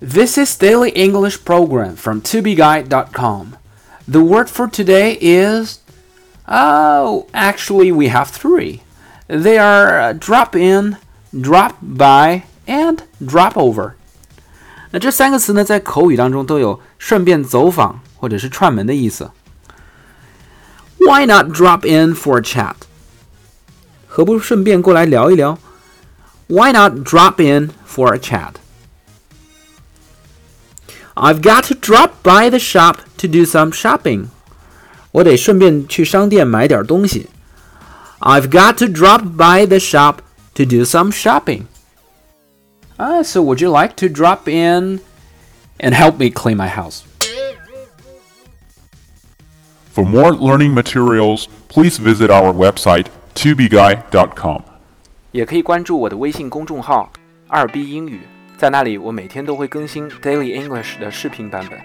This is Daily English Program from tobeguide.com. The word for today is oh, actually we have three. They are uh, drop in, drop by, and drop over. 那这三个词呢，在口语当中都有顺便走访或者是串门的意思。Why not drop in for a chat？何不顺便过来聊一聊？Why not drop in for a chat？I've got to drop by the shop to do some shopping. 我得顺便去商店买点东西。I've got to drop by the shop to do some shopping. Uh, so would you like to drop in and help me clean my house? For more learning materials, please visit our website tubeguy.com. 也可以关注我的微信公众号“二 B 英语”。 在那里，我每天都会更新 Daily English 的视频版本。